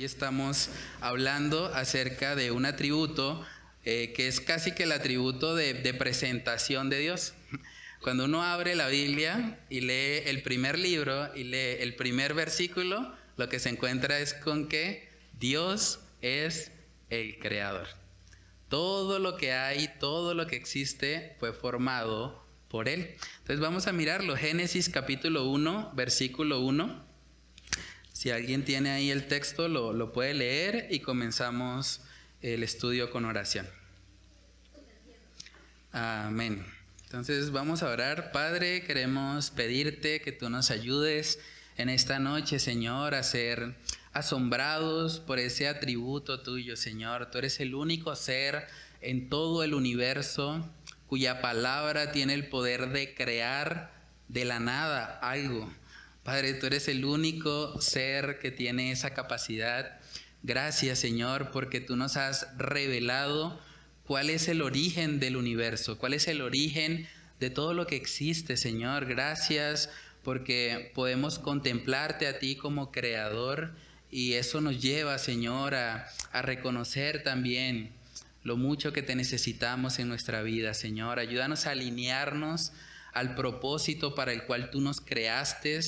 Hoy estamos hablando acerca de un atributo eh, que es casi que el atributo de, de presentación de Dios. Cuando uno abre la Biblia y lee el primer libro y lee el primer versículo, lo que se encuentra es con que Dios es el creador. Todo lo que hay, todo lo que existe fue formado por Él. Entonces vamos a mirarlo. Génesis capítulo 1, versículo 1. Si alguien tiene ahí el texto, lo, lo puede leer y comenzamos el estudio con oración. Amén. Entonces vamos a orar. Padre, queremos pedirte que tú nos ayudes en esta noche, Señor, a ser asombrados por ese atributo tuyo, Señor. Tú eres el único ser en todo el universo cuya palabra tiene el poder de crear de la nada algo. Padre, tú eres el único ser que tiene esa capacidad. Gracias, Señor, porque tú nos has revelado cuál es el origen del universo, cuál es el origen de todo lo que existe, Señor. Gracias porque podemos contemplarte a ti como creador y eso nos lleva, Señor, a, a reconocer también lo mucho que te necesitamos en nuestra vida, Señor. Ayúdanos a alinearnos al propósito para el cual tú nos creaste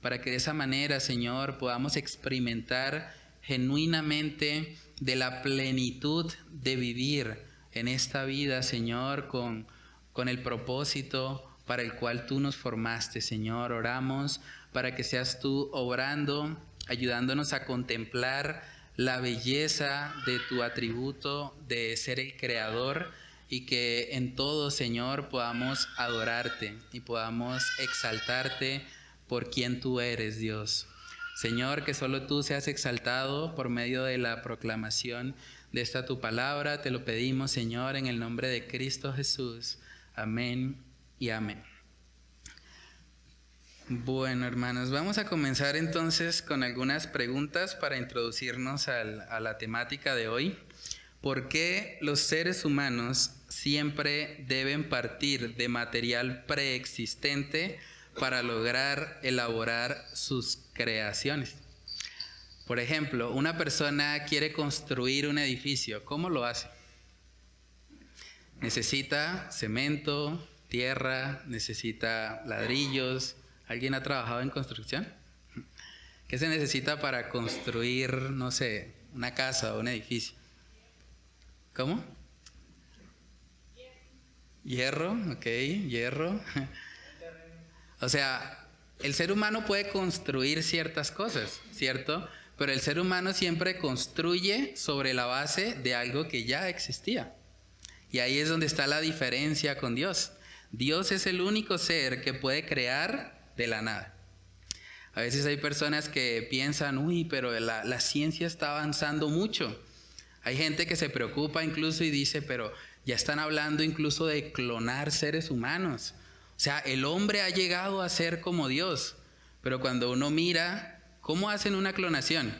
para que de esa manera, Señor, podamos experimentar genuinamente de la plenitud de vivir en esta vida, Señor, con, con el propósito para el cual tú nos formaste, Señor. Oramos para que seas tú obrando, ayudándonos a contemplar la belleza de tu atributo de ser el creador y que en todo, Señor, podamos adorarte y podamos exaltarte por quien tú eres, Dios. Señor, que solo tú seas exaltado por medio de la proclamación de esta tu palabra. Te lo pedimos, Señor, en el nombre de Cristo Jesús. Amén y amén. Bueno, hermanos, vamos a comenzar entonces con algunas preguntas para introducirnos a la temática de hoy. ¿Por qué los seres humanos siempre deben partir de material preexistente para lograr elaborar sus creaciones. Por ejemplo, una persona quiere construir un edificio, ¿cómo lo hace? Necesita cemento, tierra, necesita ladrillos. ¿Alguien ha trabajado en construcción? ¿Qué se necesita para construir, no sé, una casa o un edificio? ¿Cómo? Hierro, ok, hierro. O sea, el ser humano puede construir ciertas cosas, ¿cierto? Pero el ser humano siempre construye sobre la base de algo que ya existía. Y ahí es donde está la diferencia con Dios. Dios es el único ser que puede crear de la nada. A veces hay personas que piensan, uy, pero la, la, ciencia está avanzando mucho. Hay gente que se preocupa incluso y dice, pero ya están hablando incluso de clonar seres humanos. O sea, el hombre ha llegado a ser como Dios, pero cuando uno mira cómo hacen una clonación,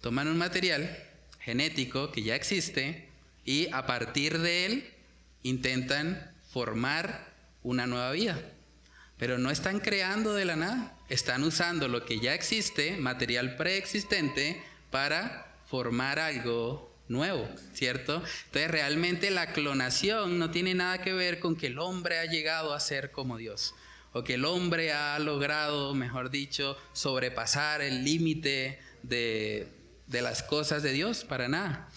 toman un material genético que ya existe y a partir de él intentan formar una nueva vida. Pero no están creando de la nada, están usando lo que ya existe, material preexistente, para formar algo nuevo, ¿cierto? Entonces realmente la clonación no tiene nada que ver con que el hombre ha llegado a ser como Dios o que el hombre ha logrado, mejor dicho, sobrepasar el límite de, de las cosas de Dios, para nada.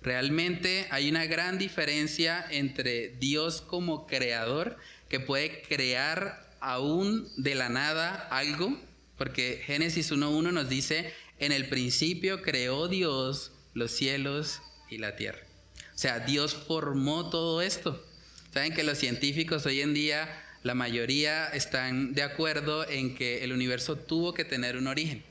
Realmente hay una gran diferencia entre Dios como creador, que puede crear aún de la nada algo, porque Génesis 1.1 nos dice, en el principio creó Dios los cielos y la tierra. O sea, Dios formó todo esto. Saben que los científicos hoy en día, la mayoría están de acuerdo en que el universo tuvo que tener un origen.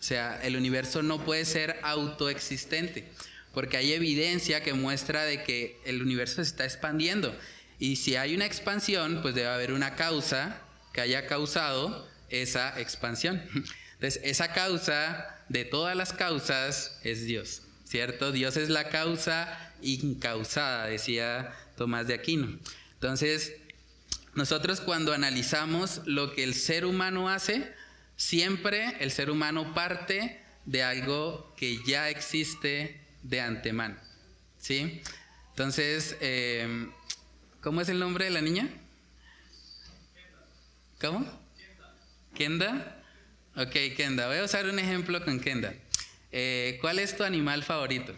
O sea, el universo no puede ser autoexistente, porque hay evidencia que muestra de que el universo se está expandiendo. Y si hay una expansión, pues debe haber una causa que haya causado esa expansión. Entonces, esa causa de todas las causas es Dios, ¿cierto? Dios es la causa incausada, decía Tomás de Aquino. Entonces, nosotros cuando analizamos lo que el ser humano hace, siempre el ser humano parte de algo que ya existe de antemano. ¿Sí? Entonces, em, ¿cómo es el nombre de la niña? ¿Cómo? Kenda. Ok, Kenda. Voy a usar un ejemplo con Kenda. Eh, ¿Cuál es tu animal favorito?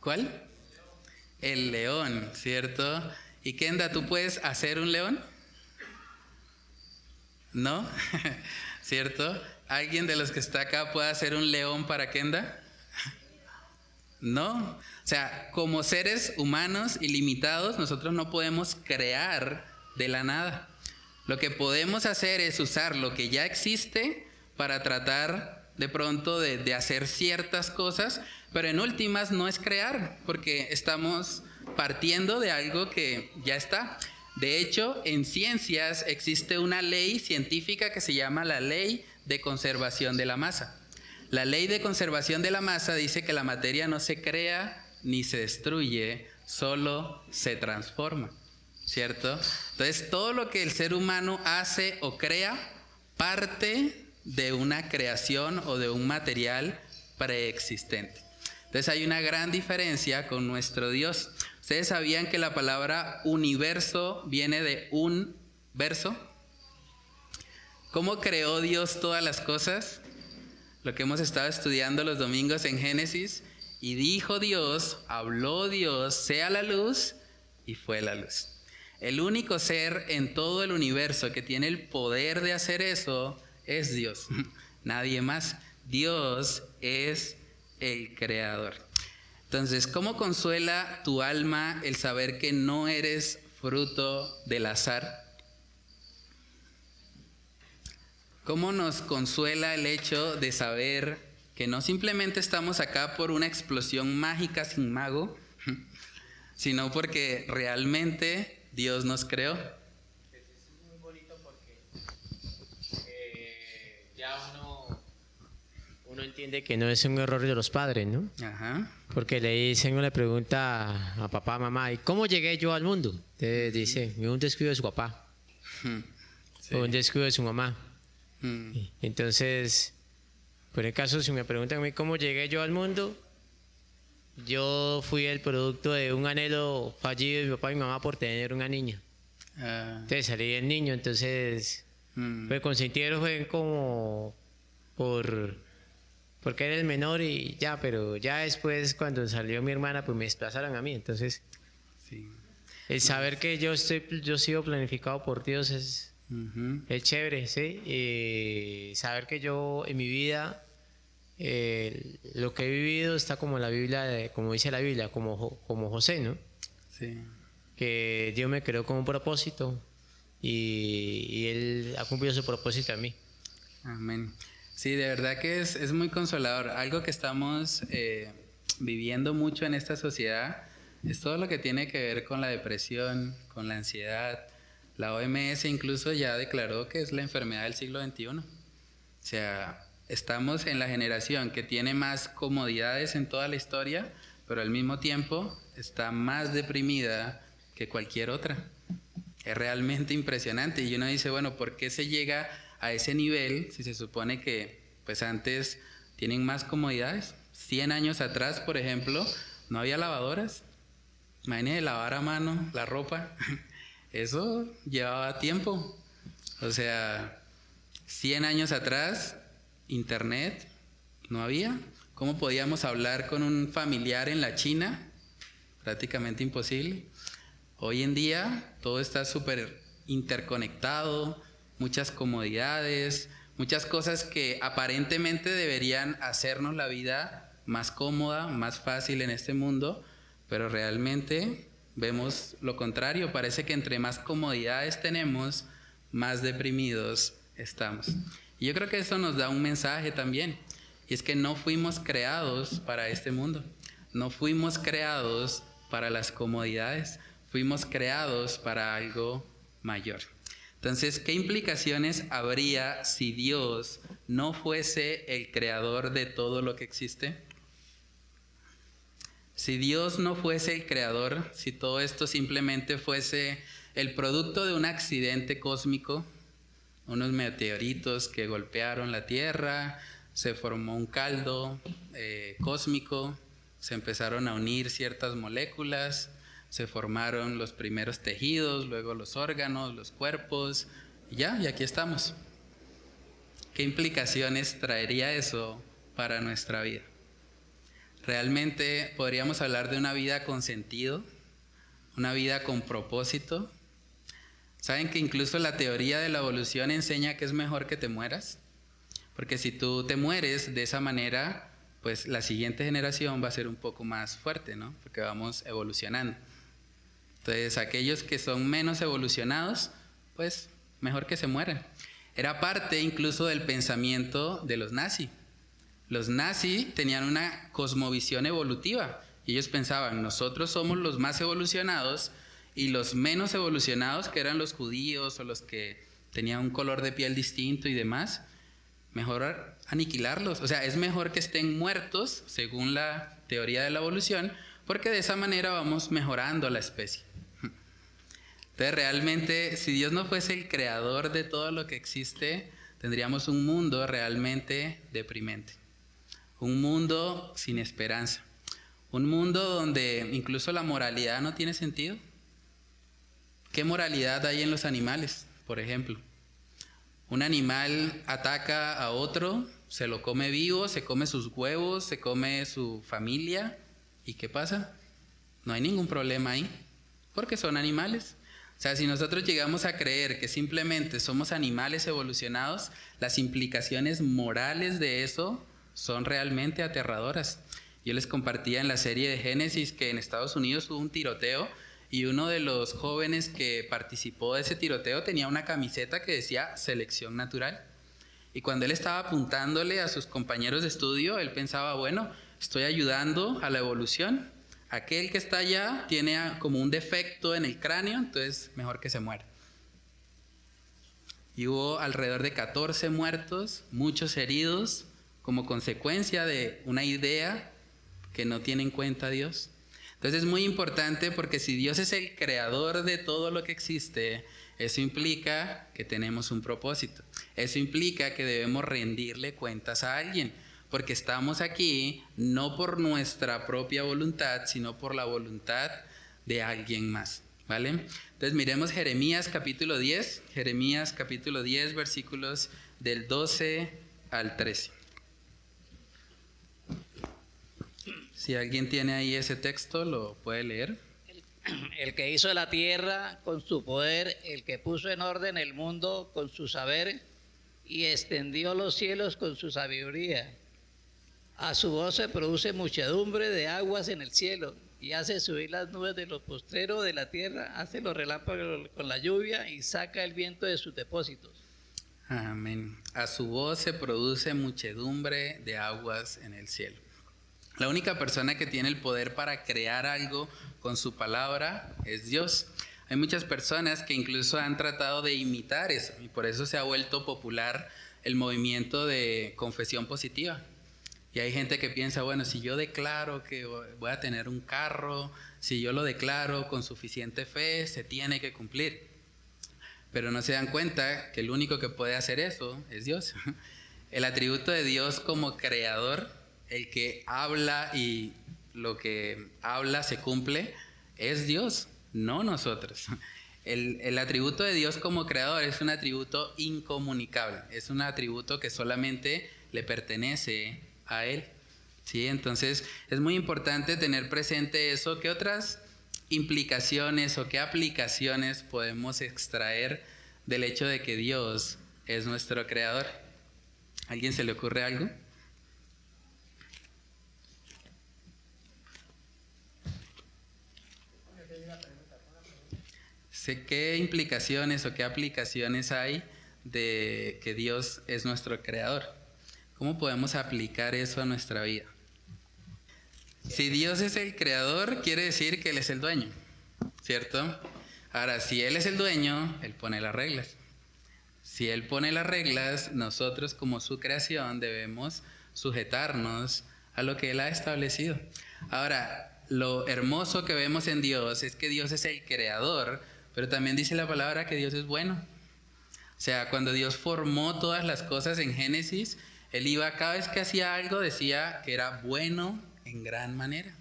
¿Cuál? El león, ¿cierto? Y Kenda, ¿tú puedes hacer un león? ¿No? ¿Cierto? ¿Alguien de los que está acá puede hacer un león para Kenda? No. O sea, como seres humanos ilimitados, nosotros no podemos crear de la nada. Lo que podemos hacer es usar lo que ya existe para tratar de pronto de, hacer ciertas cosas, pero en últimas no es crear, porque estamos partiendo de algo que ya está. De hecho, en ciencias existe una ley científica que se llama la ley de conservación de la masa. La ley de conservación de la masa dice que la materia no se crea ni se destruye, solo se transforma, ¿cierto? Entonces, todo lo que el ser humano hace o crea parte de una creación o de un material preexistente. Entonces hay una gran diferencia con nuestro Dios. ¿Ustedes sabían que la palabra universo viene de un verso? ¿Cómo creó Dios todas las cosas? Lo que hemos estado estudiando los domingos en Génesis. Y dijo Dios, habló Dios, sea la luz, y fue la luz. El único ser en todo el universo que tiene el poder de hacer eso es Dios, nadie más. Dios es el creador. Entonces, ¿cómo consuela tu alma el saber que no eres fruto del azar? ¿Cómo nos consuela el hecho de saber que no simplemente estamos acá por una explosión mágica sin mago, sino porque realmente Dios nos creó? entiende que no es un error de los padres, ¿no? Ajá. Porque le dicen una pregunta a papá, mamá, ¿y cómo llegué yo al mundo? Entonces dice, un descuido de su papá. O un descuido de su mamá. Entonces, por el caso, si me preguntan a mí cómo llegué yo al mundo, yo fui el producto de un anhelo fallido de mi papá y mi mamá por tener una niña. Ah. Entonces salí el niño, entonces, pues consintieron fue como por porque era el menor y ya, pero ya después cuando salió mi hermana, pues me desplazaron a mí, entonces el saber que yo estoy, yo sigo planificado por Dios es, es chévere, sí, y saber que yo en mi vida lo que he vivido está como la Biblia, como dice la Biblia, como, como José, ¿no? Sí. Que Dios me creó con un propósito y, y Él ha cumplido su propósito a mí. Amén. Sí, de verdad que es, es muy consolador. Algo que estamos eh, viviendo mucho en esta sociedad es todo lo que tiene que ver con la depresión, con la ansiedad. La OMS incluso ya declaró que es la enfermedad del siglo XXI. O sea, estamos en la generación que tiene más comodidades en toda la historia, pero al mismo tiempo está más deprimida que cualquier otra. Es realmente impresionante. Y uno dice, bueno, ¿por qué se llega a ese nivel si se supone que pues antes tienen más comodidades? 100 años atrás, por ejemplo, no había lavadoras. Imagínense lavar a mano la ropa. Eso llevaba tiempo. O sea, 100 años atrás, internet no había. ¿Cómo podíamos hablar con un familiar en la China? Prácticamente imposible. Hoy en día todo está súper interconectado, muchas comodidades, muchas cosas que aparentemente deberían hacernos la vida más cómoda, más fácil en este mundo, pero realmente vemos lo contrario, parece que entre más comodidades tenemos, más deprimidos estamos. Yo creo que eso nos da un mensaje también, y es que no fuimos creados para este mundo, no fuimos creados para las comodidades, fuimos creados para algo mayor. Entonces, ¿qué implicaciones habría si Dios no fuese el creador de todo lo que existe? Si Dios no fuese el creador, si todo esto simplemente fuese el producto de un accidente cósmico, unos meteoritos que golpearon la Tierra, se formó un caldo eh, cósmico, se empezaron a unir ciertas moléculas, se formaron los primeros tejidos, luego los órganos, los cuerpos, y ya, y aquí estamos. ¿Qué implicaciones traería eso para nuestra vida? Realmente podríamos hablar de una vida con sentido, una vida con propósito. ¿Saben que incluso la teoría de la evolución enseña que es mejor que te mueras? Porque si tú te mueres de esa manera, pues la siguiente generación va a ser un poco más fuerte, ¿no? Porque vamos evolucionando. Entonces, aquellos que son menos evolucionados, pues mejor que se mueran. Era parte incluso del pensamiento de los nazis. Los nazis tenían una cosmovisión evolutiva. Ellos pensaban, nosotros somos los más evolucionados y los menos evolucionados, que eran los judíos o los que tenían un color de piel distinto y demás, mejor aniquilarlos. O sea, es mejor que estén muertos, según la teoría de la evolución, porque de esa manera vamos mejorando la especie. Entonces, realmente, si Dios no fuese el creador de todo lo que existe, tendríamos un mundo realmente deprimente. Un mundo sin esperanza. Un mundo donde incluso la moralidad no tiene sentido. ¿Qué moralidad hay en los animales, por ejemplo? Un animal ataca a otro, se lo come vivo, se come sus huevos, se come su familia. ¿Y qué pasa? No hay ningún problema ahí, porque son animales. O sea, si nosotros llegamos a creer que simplemente somos animales evolucionados, las implicaciones morales de eso son realmente aterradoras. Yo les compartía en la serie de Génesis que en Estados Unidos hubo un tiroteo y uno de los jóvenes que participó de ese tiroteo tenía una camiseta que decía selección natural. Y cuando él estaba apuntándole a sus compañeros de estudio, él pensaba, bueno, estoy ayudando a la evolución. Aquel que está allá tiene como un defecto en el cráneo, entonces mejor que se muera. Y hubo alrededor de 14 muertos, muchos heridos, como consecuencia de una idea que no tiene en cuenta a Dios. Entonces es muy importante porque si Dios es el creador de todo lo que existe, eso implica que tenemos un propósito. Eso implica que debemos rendirle cuentas a alguien, porque estamos aquí no por nuestra propia voluntad, sino por la voluntad de alguien más. ¿Vale? Entonces miremos Jeremías capítulo 10, Jeremías capítulo 10 versículos del 12 al 13. Si alguien tiene ahí ese texto, lo puede leer. El, que hizo la tierra con su poder, el que puso en orden el mundo con su saber y extendió los cielos con su sabiduría. A su voz se produce muchedumbre de aguas en el cielo y hace subir las nubes de los postreros de la tierra, hace los relámpagos con la lluvia y saca el viento de sus depósitos. Amén. A su voz se produce muchedumbre de aguas en el cielo. La única persona que tiene el poder para crear algo con su palabra es Dios. Hay muchas personas que incluso han tratado de imitar eso y por eso se ha vuelto popular el movimiento de confesión positiva. Y hay gente que piensa, bueno, si yo declaro que voy a tener un carro, si yo lo declaro con suficiente fe, se tiene que cumplir. Pero no se dan cuenta que el único que puede hacer eso es Dios. El atributo de Dios como creador el que habla y lo que habla se cumple es Dios, no nosotros. El, atributo de Dios como creador es un atributo incomunicable, es un atributo que solamente le pertenece a Él. ¿sí? Entonces es muy importante tener presente eso. ¿Qué otras implicaciones o qué aplicaciones podemos extraer del hecho de que Dios es nuestro creador? alguien se le ocurre algo? ¿Qué implicaciones o qué aplicaciones hay de que Dios es nuestro creador? ¿Cómo podemos aplicar eso a nuestra vida? Si Dios es el creador, quiere decir que Él es el dueño, ¿cierto? Ahora, si Él es el dueño, Él pone las reglas. Si Él pone las reglas, nosotros como su creación debemos sujetarnos a lo que Él ha establecido. Ahora, lo hermoso que vemos en Dios es que Dios es el creador, pero también dice la palabra que Dios es bueno. O sea, cuando Dios formó todas las cosas en Génesis, Él iba, cada vez que hacía algo, decía que era bueno en gran manera.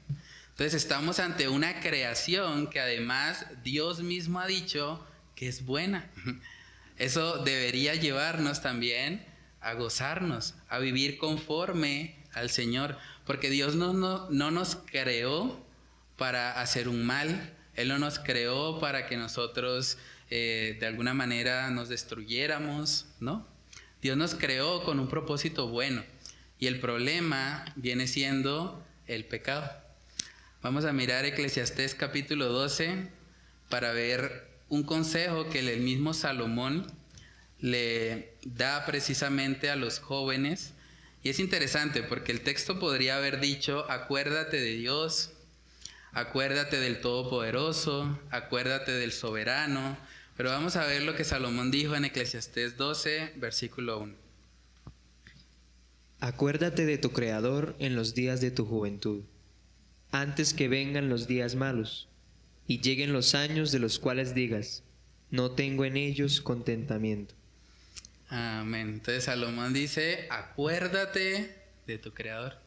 Entonces estamos ante una creación que además Dios mismo ha dicho que es buena. Eso debería llevarnos también a gozarnos, a vivir conforme al Señor, porque Dios no, no, nos creó para hacer un mal, Él no nos creó para que nosotros eh, de alguna manera nos destruyéramos, ¿no? Dios nos creó con un propósito bueno y el problema viene siendo el pecado. Vamos a mirar Eclesiastés capítulo 12 para ver un consejo que el mismo Salomón le da precisamente a los jóvenes. Y es interesante porque el texto podría haber dicho, acuérdate de Dios, acuérdate del Todopoderoso, acuérdate del Soberano. Pero vamos a ver lo que Salomón dijo en Eclesiastés 12, versículo 1. Acuérdate de tu Creador en los días de tu juventud antes que vengan los días malos y lleguen los años de los cuales digas, no tengo en ellos contentamiento. Amén. Entonces Salomón dice, acuérdate de tu Creador.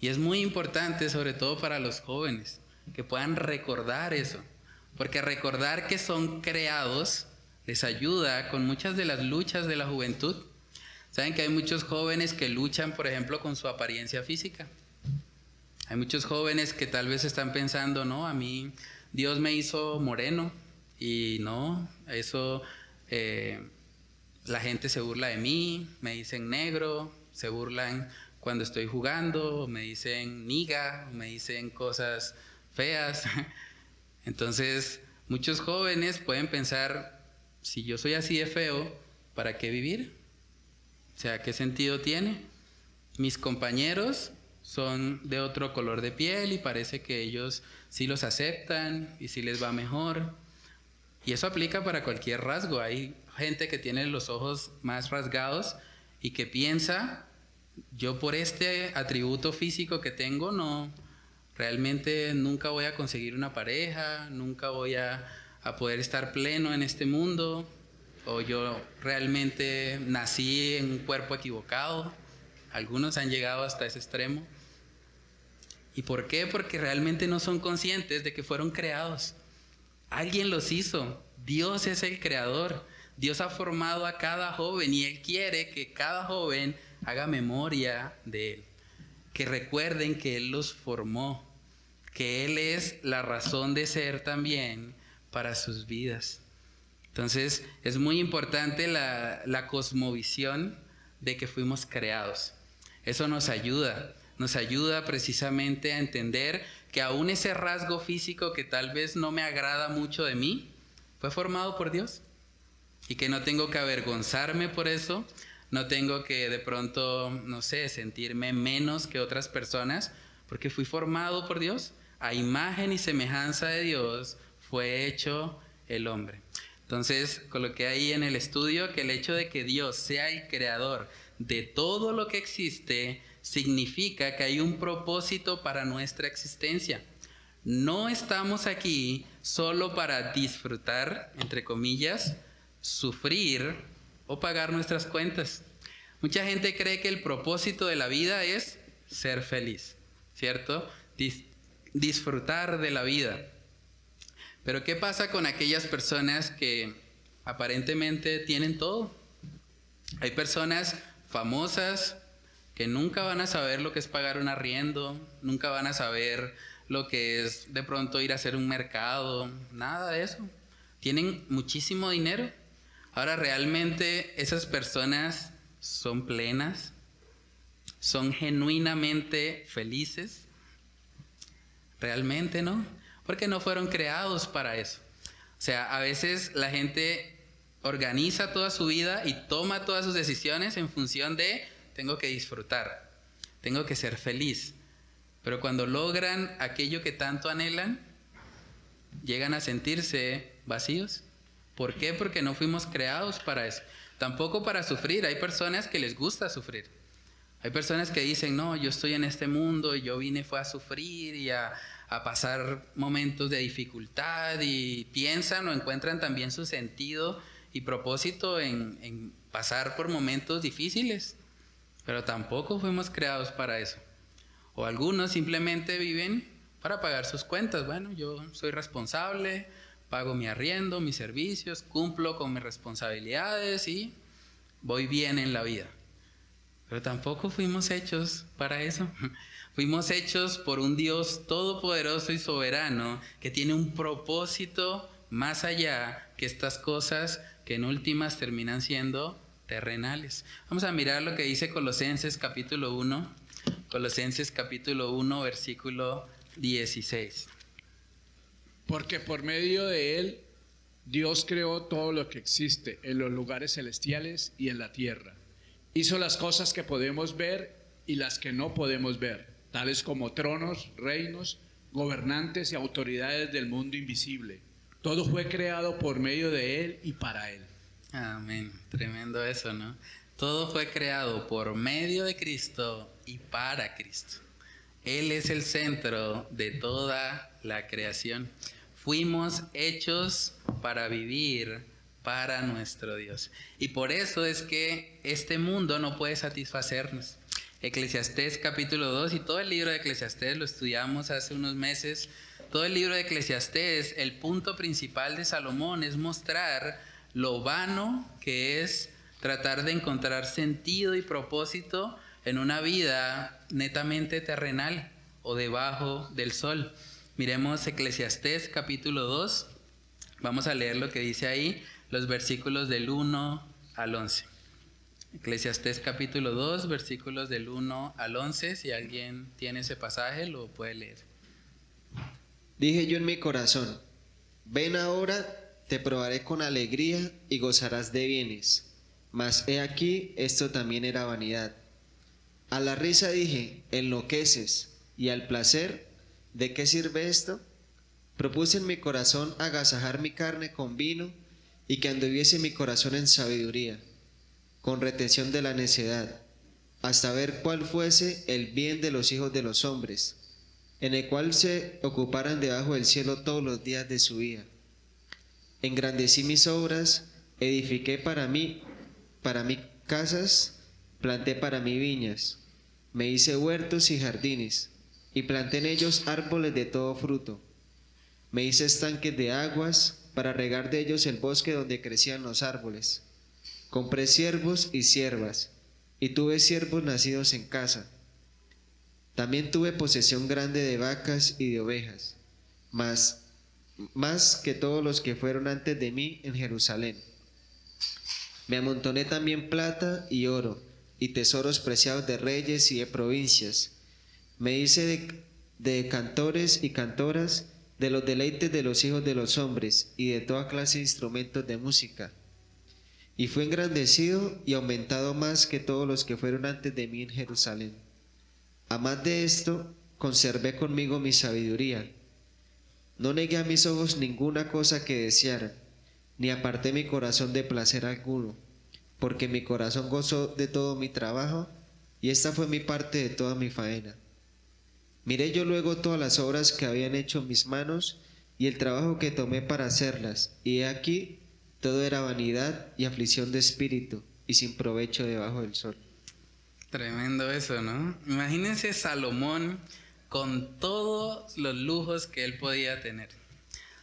Y es muy importante, sobre todo para los jóvenes, que puedan recordar eso. Porque recordar que son creados les ayuda con muchas de las luchas de la juventud. Saben que hay muchos jóvenes que luchan, por ejemplo, con su apariencia física. Hay muchos jóvenes que tal vez están pensando, no, a mí Dios me hizo moreno y no, eso eh, la gente se burla de mí, me dicen negro, se burlan cuando estoy jugando, me dicen niga, me dicen cosas feas. Entonces, muchos jóvenes pueden pensar, si yo soy así de feo, ¿para qué vivir? O sea, ¿qué sentido tiene? Mis compañeros son de otro color de piel y parece que ellos sí los aceptan y sí les va mejor. Y eso aplica para cualquier rasgo. Hay gente que tiene los ojos más rasgados y que piensa, yo por este atributo físico que tengo, no, realmente nunca voy a conseguir una pareja, nunca voy a, a poder estar pleno en este mundo, o yo realmente nací en un cuerpo equivocado. Algunos han llegado hasta ese extremo. ¿Y por qué? Porque realmente no son conscientes de que fueron creados. Alguien los hizo. Dios es el creador. Dios ha formado a cada joven y Él quiere que cada joven haga memoria de Él. Que recuerden que Él los formó. Que Él es la razón de ser también para sus vidas. Entonces es muy importante la, la cosmovisión de que fuimos creados. Eso nos ayuda nos ayuda precisamente a entender que aún ese rasgo físico que tal vez no me agrada mucho de mí, fue formado por Dios. Y que no tengo que avergonzarme por eso, no tengo que de pronto, no sé, sentirme menos que otras personas, porque fui formado por Dios. A imagen y semejanza de Dios fue hecho el hombre. Entonces, coloqué ahí en el estudio que el hecho de que Dios sea el creador de todo lo que existe significa que hay un propósito para nuestra existencia. No estamos aquí solo para disfrutar, entre comillas, sufrir o pagar nuestras cuentas. Mucha gente cree que el propósito de la vida es ser feliz, ¿cierto? disfrutar de la vida. Pero ¿qué pasa con aquellas personas que aparentemente tienen todo? Hay personas famosas, que nunca van a saber lo que es pagar un arriendo, nunca van a saber lo que es de pronto ir a hacer un mercado, nada de eso. Tienen muchísimo dinero. Ahora realmente esas personas son plenas, son genuinamente felices. Realmente no, porque no fueron creados para eso. O sea, a veces la gente organiza toda su vida y toma todas sus decisiones en función de tengo que disfrutar, tengo que ser feliz. Pero cuando logran aquello que tanto anhelan, llegan a sentirse vacíos. ¿Por qué? Porque no fuimos creados para eso. Tampoco para sufrir. Hay personas que les gusta sufrir. Hay personas que dicen, no, yo estoy en este mundo y yo vine fue a sufrir y a, pasar momentos de dificultad y piensan o encuentran también su sentido y propósito en pasar por momentos difíciles, pero tampoco fuimos creados para eso. O algunos simplemente viven para pagar sus cuentas. Bueno, yo soy responsable, pago mi arriendo, mis servicios, cumplo con mis responsabilidades y voy bien en la vida. Pero tampoco fuimos hechos para eso. Fuimos hechos por un Dios todopoderoso y soberano que tiene un propósito más allá que estas cosas que en últimas terminan siendo terrenales. Vamos a mirar lo que dice Colosenses capítulo 1. Colosenses capítulo 1 versículo 16. Porque por medio de él Dios creó todo lo que existe en los lugares celestiales y en la tierra. Hizo las cosas que podemos ver y las que no podemos ver, tales como tronos, reinos, gobernantes y autoridades del mundo invisible. Todo fue creado por medio de Él y para Él. Amén. Tremendo eso, ¿no? Todo fue creado por medio de Cristo y para Cristo. Él es el centro de toda la creación. Fuimos hechos para vivir para nuestro Dios. Y por eso es que este mundo no puede satisfacernos. Eclesiastés capítulo 2 y todo el libro de Eclesiastés lo estudiamos hace unos meses. Todo el libro de Eclesiastés, el punto principal de Salomón es mostrar lo vano que es tratar de encontrar sentido y propósito en una vida netamente terrenal o debajo del sol. Miremos Eclesiastés capítulo 2. Vamos a leer lo que dice ahí, los versículos del 1 al 11. Eclesiastés capítulo 2, versículos del 1 al 11. Si alguien tiene ese pasaje, lo puede leer. Dije yo en mi corazón, ven ahora, te probaré con alegría y gozarás de bienes. Mas he aquí, esto también era vanidad. A la risa dije, enloqueces, y al placer, ¿de qué sirve esto? Propuse en mi corazón agasajar mi carne con vino y que anduviese mi corazón en sabiduría, con retención de la necedad, hasta ver cuál fuese el bien de los hijos de los hombres, en el cual se ocuparan debajo del cielo todos los días de su vida. Engrandecí mis obras, edifiqué para mí, para mí casas, planté para mí viñas, me hice huertos y jardines, y planté en ellos árboles de todo fruto. Me hice estanques de aguas para regar de ellos el bosque donde crecían los árboles. Compré siervos y siervas, y tuve siervos nacidos en casa. También tuve posesión grande de vacas y de ovejas, más, más que todos los que fueron antes de mí en Jerusalén. Me amontoné también plata y oro, y tesoros preciados de reyes y de provincias. Me hice de, cantores y cantoras, de los deleites de los hijos de los hombres, y de toda clase de instrumentos de música. Y fue engrandecido y aumentado más que todos los que fueron antes de mí en Jerusalén. A más de esto, conservé conmigo mi sabiduría. No negué a mis ojos ninguna cosa que deseara, ni aparté mi corazón de placer alguno porque mi corazón gozó de todo mi trabajo, y esta fue mi parte de toda mi faena. Miré yo luego todas las obras que habían hecho mis manos, y el trabajo que tomé para hacerlas, y he aquí, todo era vanidad y aflicción de espíritu, y sin provecho debajo del sol. Tremendo eso, ¿no? Imagínense Salomón con todos los lujos que él podía tener.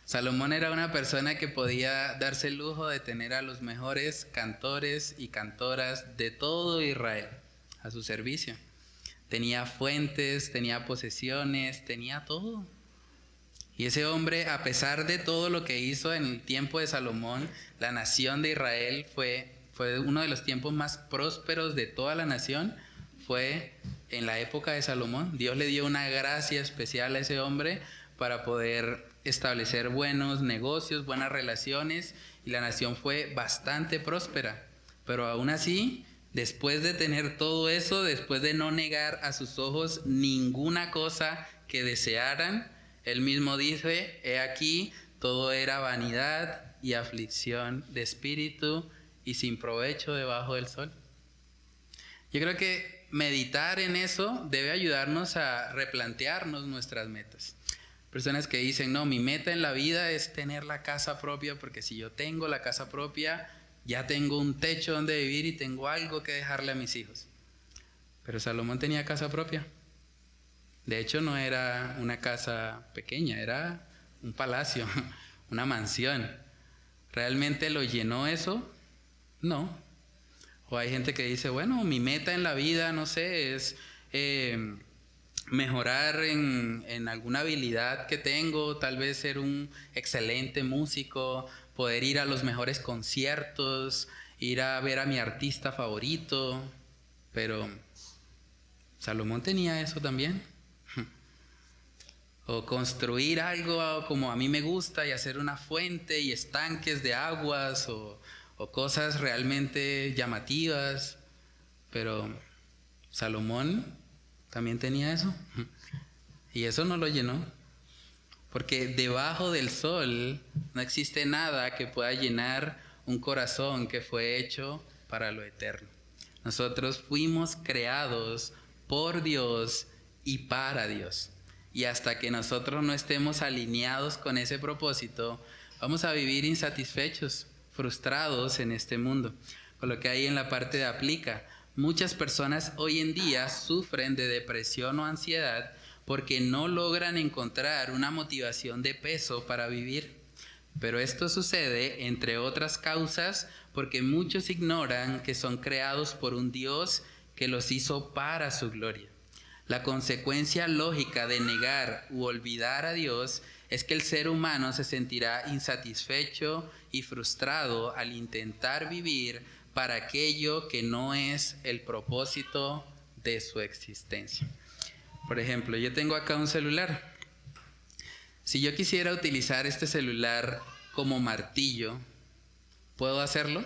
Salomón era una persona que podía darse el lujo de tener a los mejores cantores y cantoras de todo Israel a su servicio. Tenía fuentes, tenía posesiones, tenía todo. Y ese hombre, a pesar de todo lo que hizo en el tiempo de Salomón, la nación de Israel fue, fue uno de los tiempos más prósperos de toda la nación, fue en la época de Salomón. Dios le dio una gracia especial a ese hombre para poder establecer buenos negocios, buenas relaciones, y la nación fue bastante próspera. Pero aún así, después de tener todo eso, después de no negar a sus ojos ninguna cosa que desearan, él mismo dice, he aquí, todo era vanidad y aflicción de espíritu y sin provecho debajo del sol. Yo creo que meditar en eso debe ayudarnos a replantearnos nuestras metas. Personas que dicen, no, mi meta en la vida es tener la casa propia, porque si yo tengo la casa propia, ya tengo un techo donde vivir y tengo algo que dejarle a mis hijos. Pero Salomón tenía casa propia. De hecho, no era una casa pequeña, era un palacio, una mansión. ¿Realmente lo llenó eso? No. O hay gente que dice, bueno, mi meta en la vida, no sé, es eh, mejorar en, en, alguna habilidad que tengo, tal vez ser un excelente músico, poder ir a los mejores conciertos, ir a ver a mi artista favorito, pero Salomón tenía eso también. O construir algo como a mí me gusta y hacer una fuente y estanques de aguas o, cosas realmente llamativas. Pero Salomón también tenía eso. Y eso no lo llenó. Porque debajo del sol no existe nada que pueda llenar un corazón que fue hecho para lo eterno. Nosotros fuimos creados por Dios y para Dios. Y hasta que nosotros no estemos alineados con ese propósito, vamos a vivir insatisfechos, frustrados en este mundo. Con lo que hay en la parte de aplica, muchas personas hoy en día sufren de depresión o ansiedad porque no logran encontrar una motivación de peso para vivir. Pero esto sucede, entre otras causas, porque muchos ignoran que son creados por un Dios que los hizo para su gloria. La consecuencia lógica de negar u olvidar a Dios es que el ser humano se sentirá insatisfecho y frustrado al intentar vivir para aquello que no es el propósito de su existencia. Por ejemplo, yo tengo acá un celular. Si yo quisiera utilizar este celular como martillo, ¿puedo hacerlo?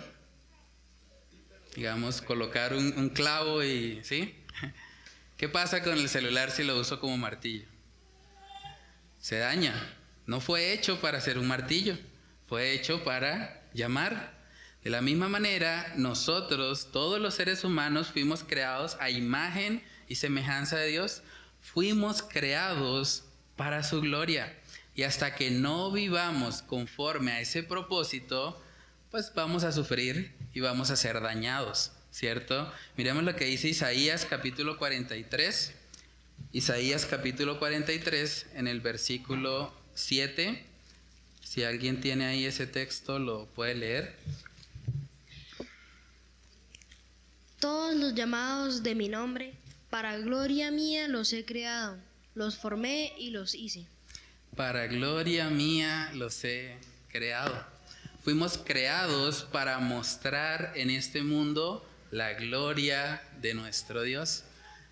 Digamos, colocar un, clavo y... ¿Sí? ¿Qué pasa con el celular si lo uso como martillo? Se daña. No fue hecho para ser un martillo, fue hecho para llamar. De la misma manera, nosotros, todos los seres humanos, fuimos creados a imagen y semejanza de Dios fuimos creados para su gloria. Y hasta que no vivamos conforme a ese propósito, pues vamos a sufrir y vamos a ser dañados, ¿cierto? Miremos lo que dice Isaías capítulo 43. Isaías capítulo 43 en el versículo 7. Si alguien tiene ahí ese texto, lo puede leer. Todos los llamados de mi nombre para gloria mía los he creado, los formé y los hice. Para gloria mía los he creado. Fuimos creados para mostrar en este mundo la gloria de nuestro Dios.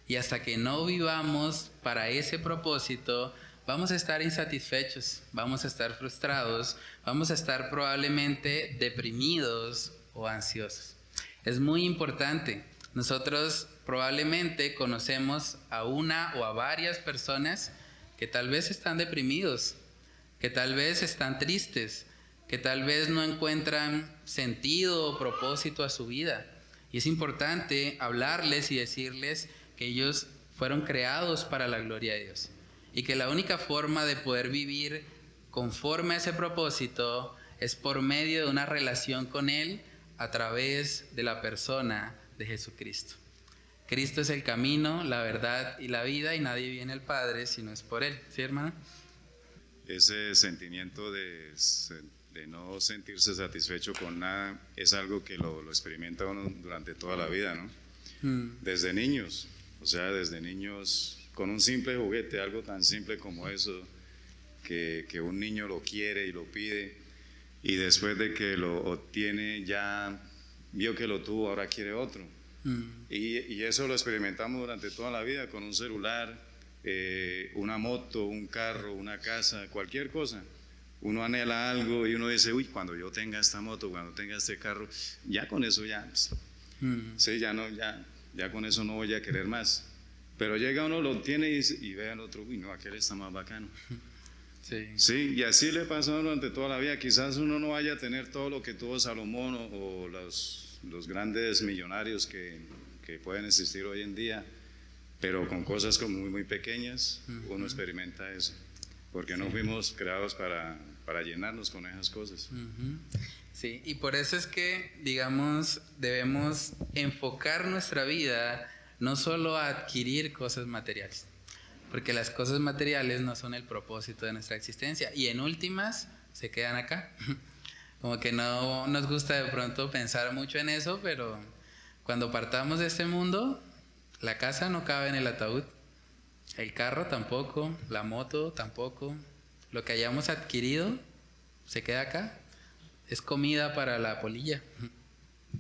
Y hasta que no vivamos para ese propósito, vamos a estar insatisfechos, vamos a estar frustrados, vamos a estar probablemente deprimidos o ansiosos. Es muy importante. Nosotros probablemente conocemos a una o a varias personas que tal vez están deprimidos, que tal vez están tristes, que tal vez no encuentran sentido o propósito a su vida. Y es importante hablarles y decirles que ellos fueron creados para la gloria de Dios y que la única forma de poder vivir conforme a ese propósito es por medio de una relación con Él a través de la persona de Jesucristo. Cristo es el camino, la verdad y la vida y nadie viene al Padre si no es por Él. ¿Sí, hermano? Ese sentimiento de, de no sentirse satisfecho con nada es algo que lo, lo experimenta uno durante toda la vida, ¿no? Mm. Desde niños, o sea, desde niños con un simple juguete, algo tan simple como eso, que, que un niño lo quiere y lo pide, y después de que lo obtiene ya vio que lo tuvo, ahora quiere otro Mm. Y, eso lo experimentamos durante toda la vida con un celular, eh, una moto, un carro, una casa, cualquier cosa. Uno anhela algo y uno dice, uy, cuando yo tenga esta moto, cuando tenga este carro, ya con eso ya, pues, mm. sí, ya no, ya, ya con eso no voy a querer más. Pero llega uno, lo tiene y, y ve al otro, uy, no, aquel está más bacano. Sí. sí. y así le pasa durante toda la vida. Quizás uno no vaya a tener todo lo que tuvo Salomón o los los grandes millonarios que, que, pueden existir hoy en día, pero con cosas como muy, muy pequeñas, uno experimenta eso. porque no fuimos creados para, para llenarnos con esas cosas. Sí, y por eso es que, digamos, debemos enfocar nuestra vida no solo a adquirir cosas materiales, porque las cosas materiales no son el propósito de nuestra existencia y en últimas se quedan acá. Como que no nos gusta de pronto pensar mucho en eso, pero cuando partamos de este mundo, la casa no cabe en el ataúd, el carro tampoco, la moto tampoco, lo que hayamos adquirido se queda acá. Es comida para la polilla,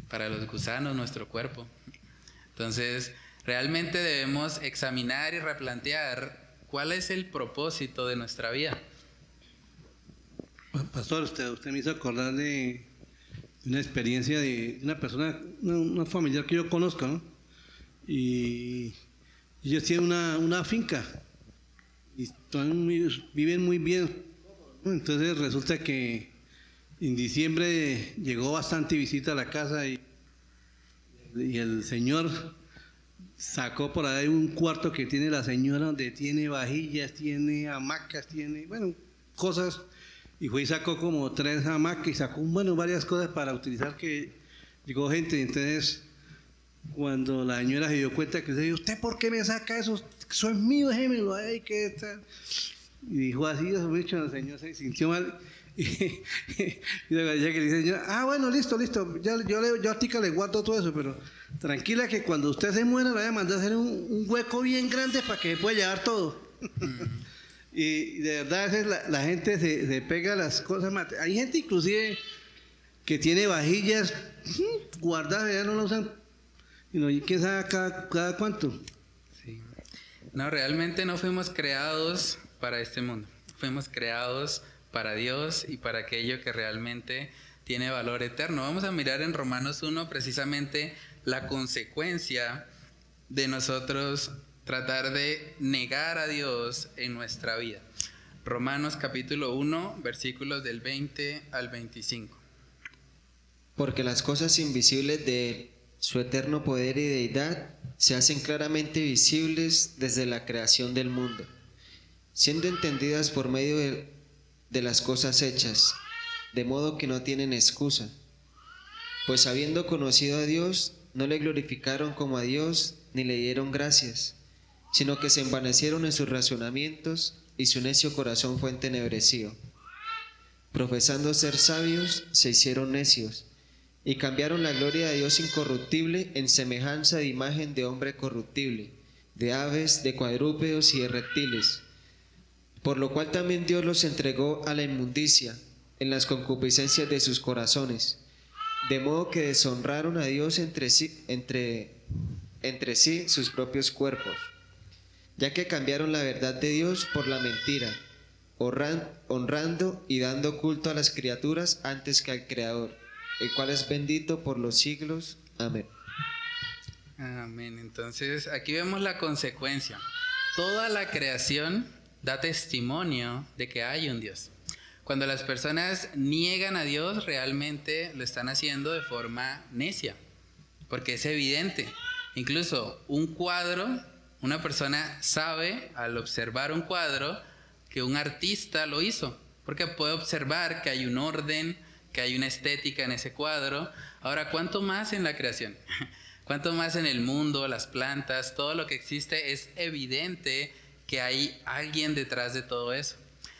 para los gusanos, nuestro cuerpo. Entonces, realmente debemos examinar y replantear cuál es el propósito de nuestra vida. Pastor, usted, me hizo acordar de una experiencia de una persona, una, familiar que yo conozco, ¿no? Y ellos tienen una, finca y viven muy bien. Entonces resulta que en diciembre llegó bastante visita a la casa y el señor sacó por ahí un cuarto que tiene la señora donde tiene vajillas, tiene hamacas, tiene, bueno, cosas. Y fue y sacó como tres hamacas y sacó, bueno, varias cosas para utilizar que llegó gente. Entonces, cuando la señora se dio cuenta que se dijo, ¿usted por qué me saca eso? Eso es mío, déjemelo ahí, que está. Y dijo así, eso hecho, el señor se sintió mal. Y, y, que le dice, ah, bueno, listo, listo, ya, yo, le, yo a Tica le guardo todo eso, pero tranquila que cuando usted se muera le voy a mandar a hacer un, hueco bien grande para que pueda llevar todo. Y, de verdad la, gente se, pega las cosas. Hay gente inclusive que tiene vajillas guardadas, ya no la usan. Y no, ¿Quién sabe cada, cada cuánto? Sí. No, realmente no fuimos creados para este mundo. Fuimos creados para Dios y para aquello que realmente tiene valor eterno. Vamos a mirar en Romanos 1 precisamente la consecuencia de nosotros tratar de negar a Dios en nuestra vida. Romanos capítulo 1, versículos del 20 al 25. Porque las cosas invisibles de su eterno poder y deidad se hacen claramente visibles desde la creación del mundo, siendo entendidas por medio de, de las cosas hechas, de modo que no tienen excusa. Pues habiendo conocido a Dios, no le glorificaron como a Dios ni le dieron gracias, sino que se envanecieron en sus razonamientos y su necio corazón fue entenebrecido. Profesando ser sabios, se hicieron necios y cambiaron la gloria de Dios incorruptible en semejanza de imagen de hombre corruptible, de aves, de cuadrúpedos y de reptiles. Por lo cual también Dios los entregó a la inmundicia en las concupiscencias de sus corazones de modo que deshonraron a Dios entre sí, entre, entre sí sus propios cuerpos, ya que cambiaron la verdad de Dios por la mentira, honrando y dando culto a las criaturas antes que al Creador, el cual es bendito por los siglos. Amén. Amén. Entonces aquí vemos la consecuencia. Toda la creación da testimonio de que hay un Dios. Cuando las personas niegan a Dios, realmente lo están haciendo de forma necia, porque es evidente. Incluso un cuadro, una persona sabe al observar un cuadro que un artista lo hizo, porque puede observar que hay un orden, que hay una estética en ese cuadro. Ahora, ¿cuánto más en la creación? ¿Cuánto más en el mundo, las plantas, todo lo que existe? Es evidente que hay alguien detrás de todo eso.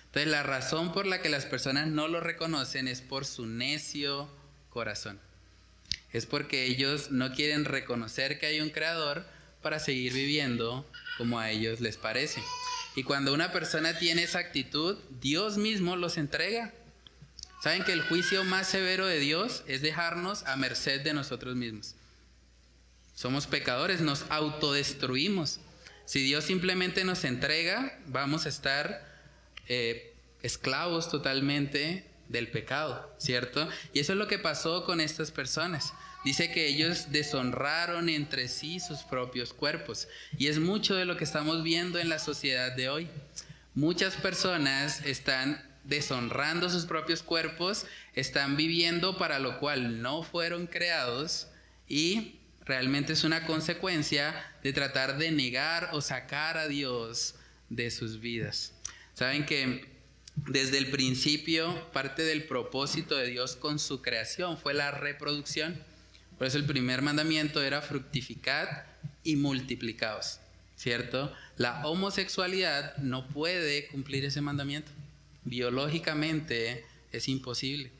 Entonces la razón por la que las personas no lo reconocen es por su necio corazón. Es porque ellos no quieren reconocer que hay un creador para seguir viviendo como a ellos les parece. Y cuando una persona tiene esa actitud, Dios mismo los entrega. Saben que el juicio más severo de Dios es dejarnos a merced de nosotros mismos. Somos pecadores, nos autodestruimos. Si Dios simplemente nos entrega, vamos a estar eh, esclavos totalmente del pecado, ¿cierto? Y eso es lo que pasó con estas personas. Dice que ellos deshonraron entre sí sus propios cuerpos. Y es mucho de lo que estamos viendo en la sociedad de hoy. Muchas personas están deshonrando sus propios cuerpos, están viviendo para lo cual no fueron creados y realmente es una consecuencia de tratar de negar o sacar a Dios de sus vidas. Saben que desde el principio parte del propósito de Dios con su creación fue la reproducción. Por eso el primer mandamiento era fructificad y multiplicaos, ¿cierto? La homosexualidad no puede cumplir ese mandamiento. Biológicamente es imposible.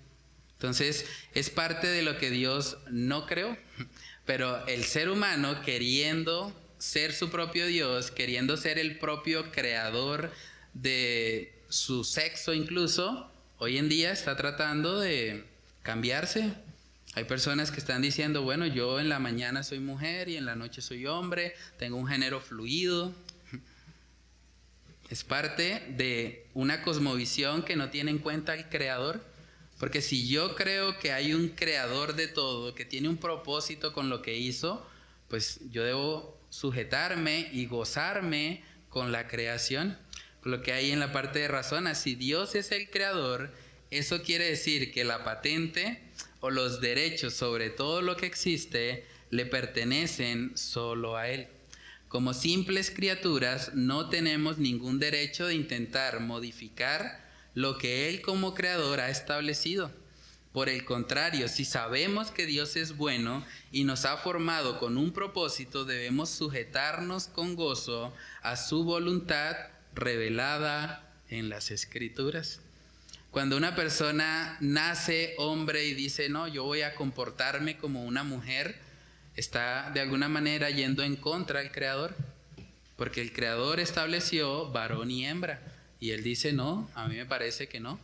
Entonces, es parte de lo que Dios no creó, pero el ser humano queriendo ser su propio Dios, queriendo ser el propio creador de su sexo incluso, hoy en día está tratando de cambiarse. Hay personas que están diciendo, bueno, yo en la mañana soy mujer y en la noche soy hombre, tengo un género fluido. Es parte de una cosmovisión que no tiene en cuenta al creador. Porque si yo creo que hay un creador de todo, que tiene un propósito con lo que hizo, pues yo debo sujetarme y gozarme con la creación, lo que hay en la parte de razón. Si Dios es el creador, eso quiere decir que la patente o los derechos sobre todo lo que existe le pertenecen solo a Él. Como simples criaturas no tenemos ningún derecho de intentar modificar lo que Él como creador ha establecido. Por el contrario, si sabemos que Dios es bueno y nos ha formado con un propósito, debemos sujetarnos con gozo a su voluntad revelada en las escrituras. Cuando una persona nace hombre y dice, no, yo voy a comportarme como una mujer, está de alguna manera yendo en contra del Creador, porque el Creador estableció varón y hembra, y él dice, no, a mí me parece que no.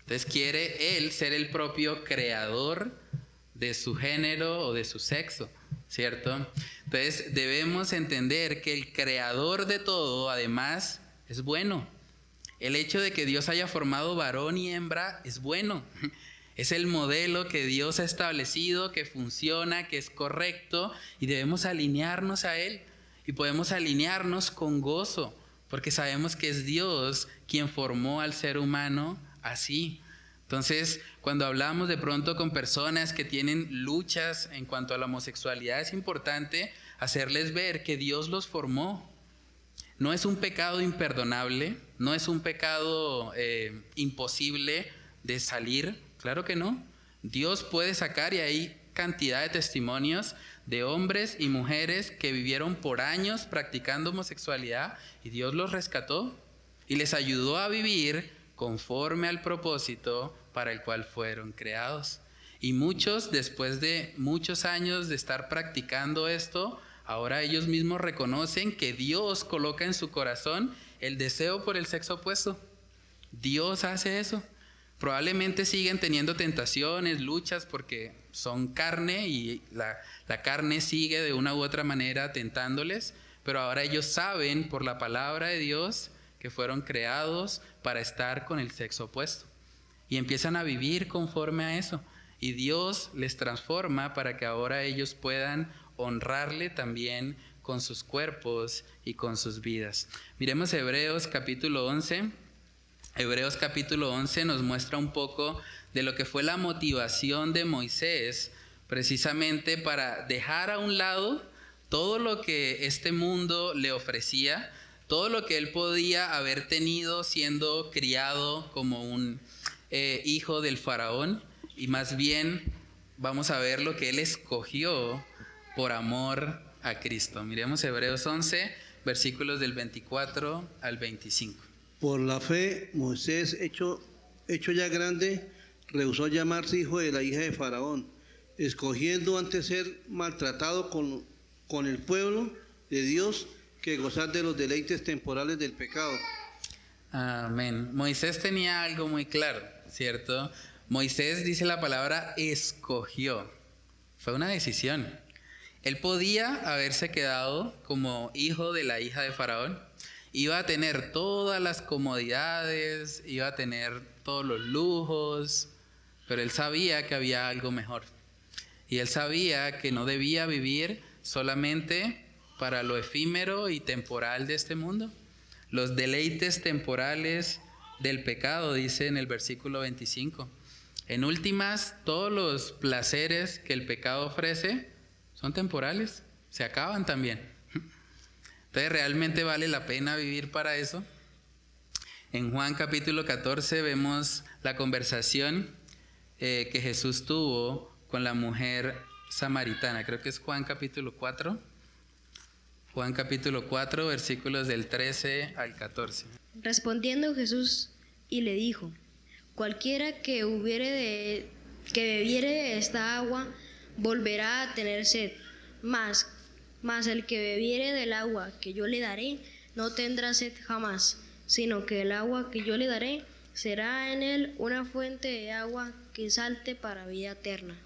Entonces quiere él ser el propio creador de su género o de su sexo, ¿cierto? Entonces debemos entender que el creador de todo además es bueno. El hecho de que Dios haya formado varón y hembra es bueno. Es el modelo que Dios ha establecido, que funciona, que es correcto y debemos alinearnos a Él. Y podemos alinearnos con gozo, porque sabemos que es Dios quien formó al ser humano así. Entonces, cuando hablamos de pronto con personas que tienen luchas en cuanto a la homosexualidad, es importante hacerles ver que Dios los formó. No es un pecado imperdonable, no es un pecado eh, imposible de salir, claro que no. Dios puede sacar y hay cantidad de testimonios de hombres y mujeres que vivieron por años practicando homosexualidad y Dios los rescató y les ayudó a vivir conforme al propósito para el cual fueron creados. Y muchos, después de muchos años de estar practicando esto, ahora ellos mismos reconocen que Dios coloca en su corazón el deseo por el sexo opuesto. Dios hace eso. Probablemente siguen teniendo tentaciones, luchas, porque son carne y la, carne sigue de una u otra manera tentándoles, pero ahora ellos saben por la palabra de Dios que fueron creados para estar con el sexo opuesto. Y empiezan a vivir conforme a eso. Y Dios les transforma para que ahora ellos puedan honrarle también con sus cuerpos y con sus vidas. Miremos Hebreos capítulo 11. Hebreos capítulo 11 nos muestra un poco de lo que fue la motivación de Moisés precisamente para dejar a un lado todo lo que este mundo le ofrecía todo lo que él podía haber tenido siendo criado como un eh, hijo del faraón y más bien vamos a ver lo que él escogió por amor a Cristo. Miremos Hebreos 11, versículos del 24 al 25. Por la fe, Moisés, hecho, hecho ya grande, rehusó llamarse hijo de la hija de Faraón, escogiendo antes ser maltratado con, con el pueblo de Dios que gozar de los deleites temporales del pecado. Amén. Moisés tenía algo muy claro, ¿cierto? Moisés, dice la palabra, escogió. Fue una decisión. Él podía haberse quedado como hijo de la hija de Faraón. Iba a tener todas las comodidades, iba a tener todos los lujos, pero él sabía que había algo mejor. Y él sabía que no debía vivir solamente para lo efímero y temporal de este mundo. Los deleites temporales del pecado, dice en el versículo 25. En últimas, todos los placeres que el pecado ofrece son temporales, se acaban también. Entonces, ¿realmente vale la pena vivir para eso? En Juan capítulo 14 vemos la conversación eh, que Jesús tuvo con la mujer samaritana. Creo que es Juan capítulo 4. Juan capítulo 4, versículos del 13 al 14. Respondiendo Jesús y le dijo, cualquiera que hubiere de que bebiere de esta agua volverá a tener sed, mas, mas el que bebiere del agua que yo le daré no tendrá sed jamás, sino que el agua que yo le daré será en él una fuente de agua que salte para vida eterna.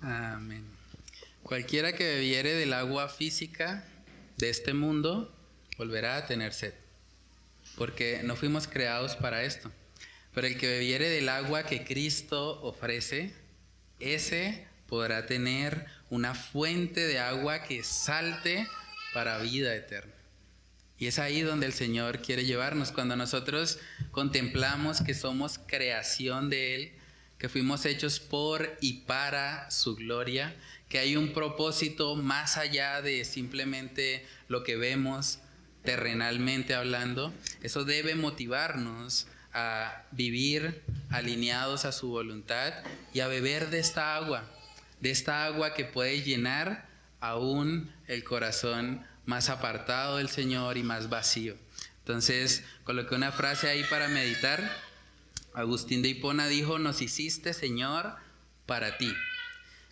Amén. Cualquiera que bebiere del agua física de este mundo volverá a tener sed, porque no fuimos creados para esto. Pero el que bebiere del agua que Cristo ofrece, ese podrá tener una fuente de agua que salte para vida eterna. Y es ahí donde el Señor quiere llevarnos, cuando nosotros contemplamos que somos creación de Él, que fuimos hechos por y para su gloria, que hay un propósito más allá de simplemente lo que vemos terrenalmente hablando, eso debe motivarnos a vivir alineados a su voluntad y a beber de esta agua, de esta agua que puede llenar aún el corazón más apartado del Señor y más vacío. Entonces, coloqué una frase ahí para meditar. Agustín de Hipona dijo, nos hiciste Señor para ti,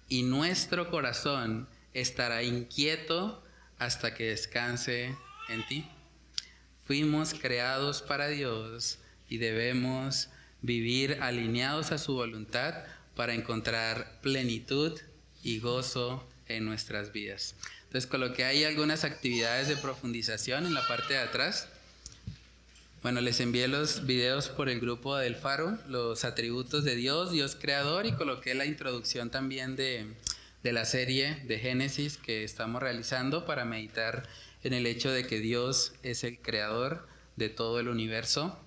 y nuestro corazón estará inquieto hasta que descanse en ti. Fuimos creados para Dios y debemos vivir alineados a su voluntad para encontrar plenitud y gozo en nuestras vidas. Entonces coloqué ahí algunas actividades de profundización en la parte de atrás. Bueno, les envié los videos por el grupo del Faro, los atributos de Dios, Dios creador, y coloqué la introducción también de, de la serie de Génesis que estamos realizando para meditar en el hecho de que Dios es el creador de todo el universo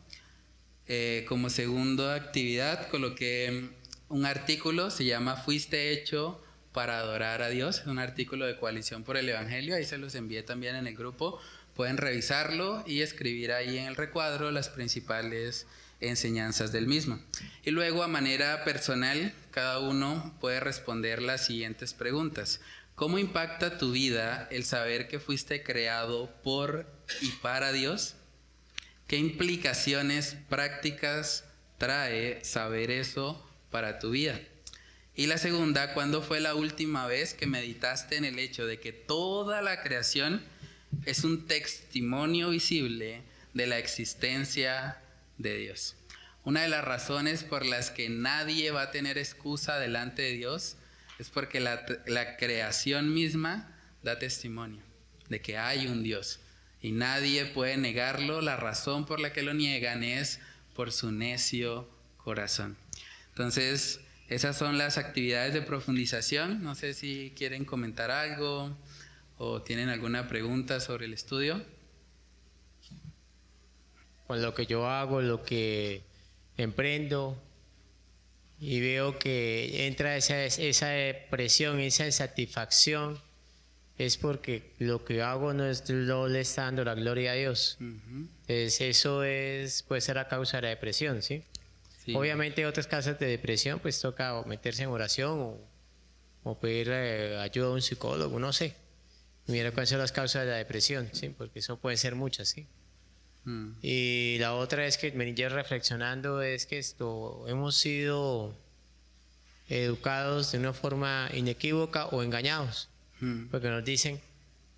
eh, como segunda actividad coloqué un artículo, se llama Fuiste hecho para adorar a Dios, es un artículo de coalición por el Evangelio, ahí se los envié también en el grupo, pueden revisarlo y escribir ahí en el recuadro las principales enseñanzas del mismo. Y luego a manera personal, cada uno puede responder las siguientes preguntas. ¿Cómo impacta tu vida el saber que fuiste creado por y para Dios? ¿Qué implicaciones prácticas trae saber eso para tu vida? Y la segunda, ¿cuándo fue la última vez que meditaste en el hecho de que toda la creación es un testimonio visible de la existencia de Dios? Una de las razones por las que nadie va a tener excusa delante de Dios es porque la, la creación misma da testimonio de que hay un Dios y nadie puede negarlo. La razón por la que lo niegan es por su necio corazón. Entonces, esas son las actividades de profundización. No sé si quieren comentar algo o tienen alguna pregunta sobre el estudio. Con lo que yo hago, lo que emprendo, y veo que entra esa, esa presión, esa insatisfacción es porque lo que hago no es lo le está dando la gloria a Dios. Entonces eso es, puede ser a causa de la depresión, ¿sí? Obviamente otras causas de depresión pues toca meterse en oración o, pedir eh, ayuda a un psicólogo, no sé. Mira cuáles son las causas de la depresión, ¿sí? Porque eso puede ser muchas, ¿sí? Mm. Y la otra es que me llevo reflexionando es que esto hemos sido educados de una forma inequívoca o engañados. Mm. Porque nos dicen,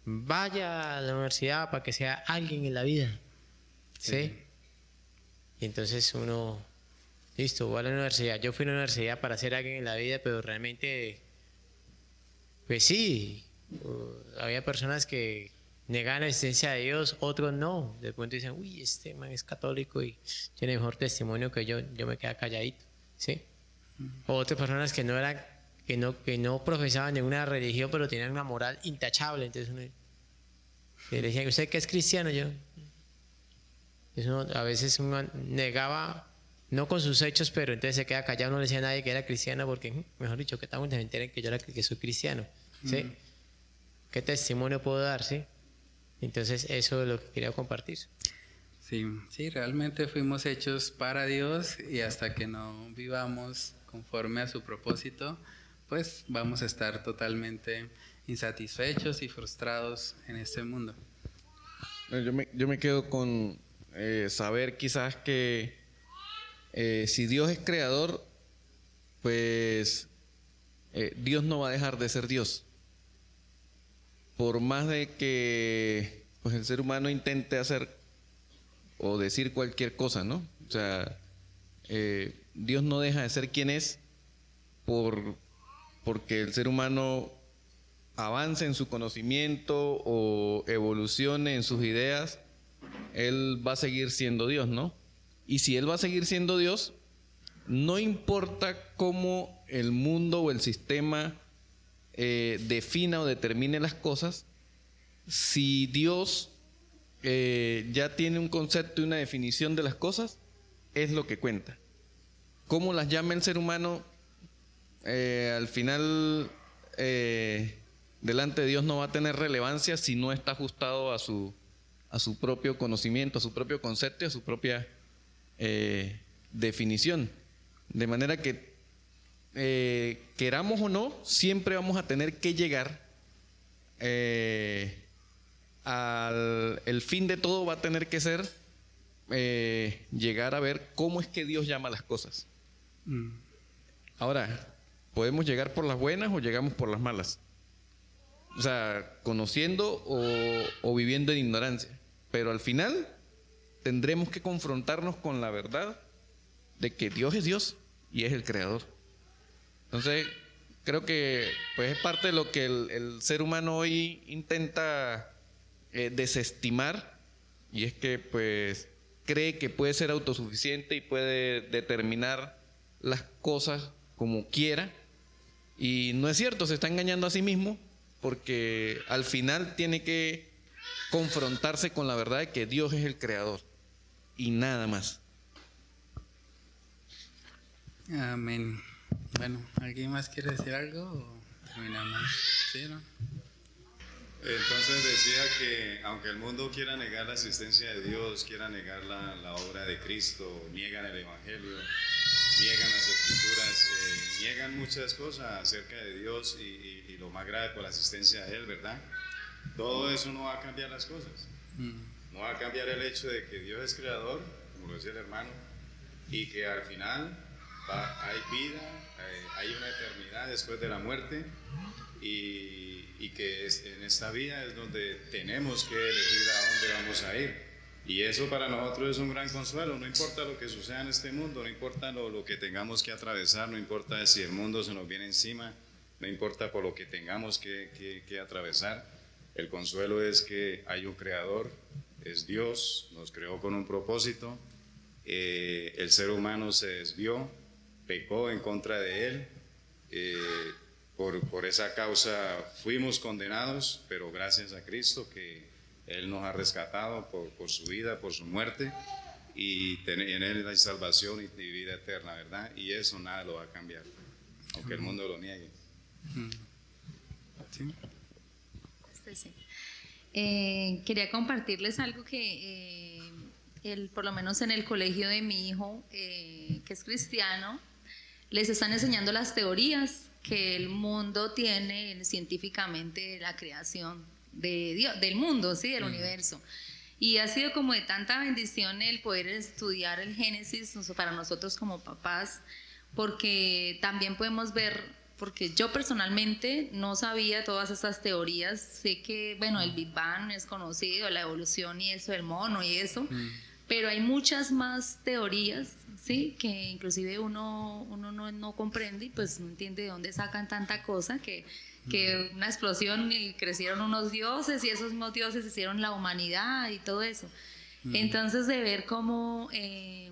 vaya a la universidad para que sea alguien en la vida. ¿Sí? Y entonces uno, listo, va a la universidad. Yo fui a la universidad para ser alguien en la vida, pero realmente, pues sí, uh, había personas que negaban la existencia de Dios, otros no. De pronto dicen, uy, este man es católico y tiene mejor testimonio que yo, yo me quedo calladito. ¿Sí? Mm. otras personas que no eran que no, que no profesaban ninguna religión, pero tenían una moral intachable. Entonces uno le decía, ¿usted qué es cristiano? Yo. a veces uno negaba, no con sus hechos, pero entonces se queda callado, no le decía a nadie que era cristiano, porque, mejor dicho, que tan se enteren que yo era, que soy cristiano. ¿sí? ¿Qué testimonio puedo dar? ¿sí? Entonces, eso es lo que quería compartir. Sí, sí, realmente fuimos hechos para Dios y hasta que no vivamos conforme a su propósito, pues vamos a estar totalmente insatisfechos y frustrados en este mundo. Yo me, yo me quedo con eh, saber quizás que eh, si Dios es creador, pues eh, Dios no va a dejar de ser Dios. Por más de que pues, el ser humano intente hacer o decir cualquier cosa, ¿no? O sea, Dios no deja de ser quien es por, porque el ser humano avance en su conocimiento o evolucione en sus ideas, Él va a seguir siendo Dios, ¿no? Y si Él va a seguir siendo Dios, no importa cómo el mundo o el sistema eh, defina o determine las cosas, si Dios eh, ya tiene un concepto y una definición de las cosas, es lo que cuenta. Cómo las llama el ser humano, eh, al final delante de Dios no va a tener relevancia si no está ajustado a su, a su propio conocimiento, a su propio concepto y a su propia eh, definición. De manera que, eh, queramos o no, siempre vamos a tener que llegar eh, al el fin de todo va a tener que ser llegar a ver cómo es que Dios llama las cosas. Mm. Ahora, podemos llegar por las buenas o llegamos por las malas o sea, conociendo o, viviendo en ignorancia. Pero al final tendremos que confrontarnos con la verdad de que Dios es Dios y es el creador. Entonces, creo que pues es parte de lo que el, ser humano hoy intenta eh, desestimar y es que pues cree que puede ser autosuficiente y puede determinar las cosas como quiera y no es cierto, se está engañando a sí mismo porque al final tiene que confrontarse con la verdad de que Dios es el creador y nada más. Amén. Bueno, ¿alguien más quiere decir algo o terminamos? ¿Sí, no? Entonces decía que aunque el mundo quiera negar la existencia de Dios, quiera negar la, la obra de Cristo, niegan el Evangelio, niegan las escrituras, eh, niegan muchas cosas acerca de Dios y, lo más grave por la asistencia de Él, ¿verdad? Todo eso no va a cambiar las cosas. Mm. No va a cambiar el hecho de que Dios es creador, como lo decía el hermano, y que al final hay vida, hay, una eternidad después de la muerte y, que en esta vida es donde tenemos que elegir a dónde vamos a ir. Y eso para nosotros es un gran consuelo, no importa lo que suceda en este mundo, no importa lo, lo, que tengamos que atravesar, no importa si el mundo se nos viene encima, no importa por lo que tengamos que, que atravesar, el consuelo es que hay un creador, es Dios, nos creó con un propósito, eh, el ser humano se desvió, pecó en contra de él, eh, por, por esa causa fuimos condenados, pero gracias a Cristo que él nos ha rescatado por, su vida, por su muerte, y en Él hay salvación y vida eterna, ¿verdad? Y eso nada lo va a cambiar, aunque el mundo lo niegue. ¿Sí? Eh, quería compartirles algo que, eh, por lo menos en el colegio de mi hijo, eh, que es cristiano, les están enseñando las teorías que el mundo tiene científicamente de la creación de Dios, del mundo, ¿sí? del universo. Y ha sido como de tanta bendición el poder estudiar el Génesis para nosotros como papás, porque también podemos ver, porque yo personalmente no sabía todas estas teorías, sé que, bueno, el Big Bang es conocido, la evolución y eso, el mono y eso, pero hay muchas más teorías, ¿sí? Que inclusive uno, uno no, no comprende y pues no entiende de dónde sacan tanta cosa que que una explosión y crecieron unos dioses y esos mismos dioses hicieron la humanidad y todo eso. Entonces de ver cómo eh,